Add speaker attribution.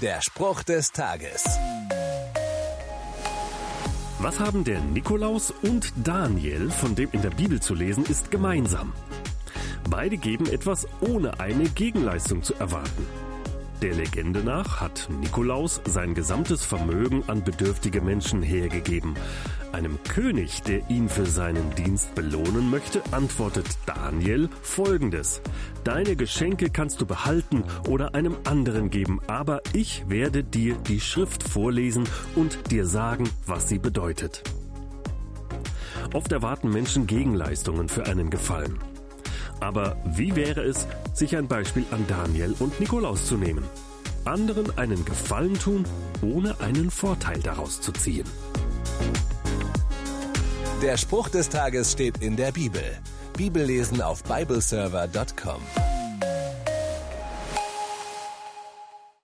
Speaker 1: Der Spruch des Tages.
Speaker 2: Was haben der Nikolaus und Daniel, von dem in der Bibel zu lesen ist, gemeinsam? Beide geben etwas ohne eine Gegenleistung zu erwarten. Der Legende nach hat Nikolaus sein gesamtes Vermögen an bedürftige Menschen hergegeben. Einem König, der ihn für seinen Dienst belohnen möchte, antwortet Daniel folgendes. Deine Geschenke kannst du behalten oder einem anderen geben, aber ich werde dir die Schrift vorlesen und dir sagen, was sie bedeutet. Oft erwarten Menschen Gegenleistungen für einen Gefallen. Aber wie wäre es, sich ein Beispiel an Daniel und Nikolaus zu nehmen? Anderen einen Gefallen tun, ohne einen Vorteil daraus zu ziehen.
Speaker 1: Der Spruch des Tages steht in der Bibel. Bibellesen auf bibleserver.com.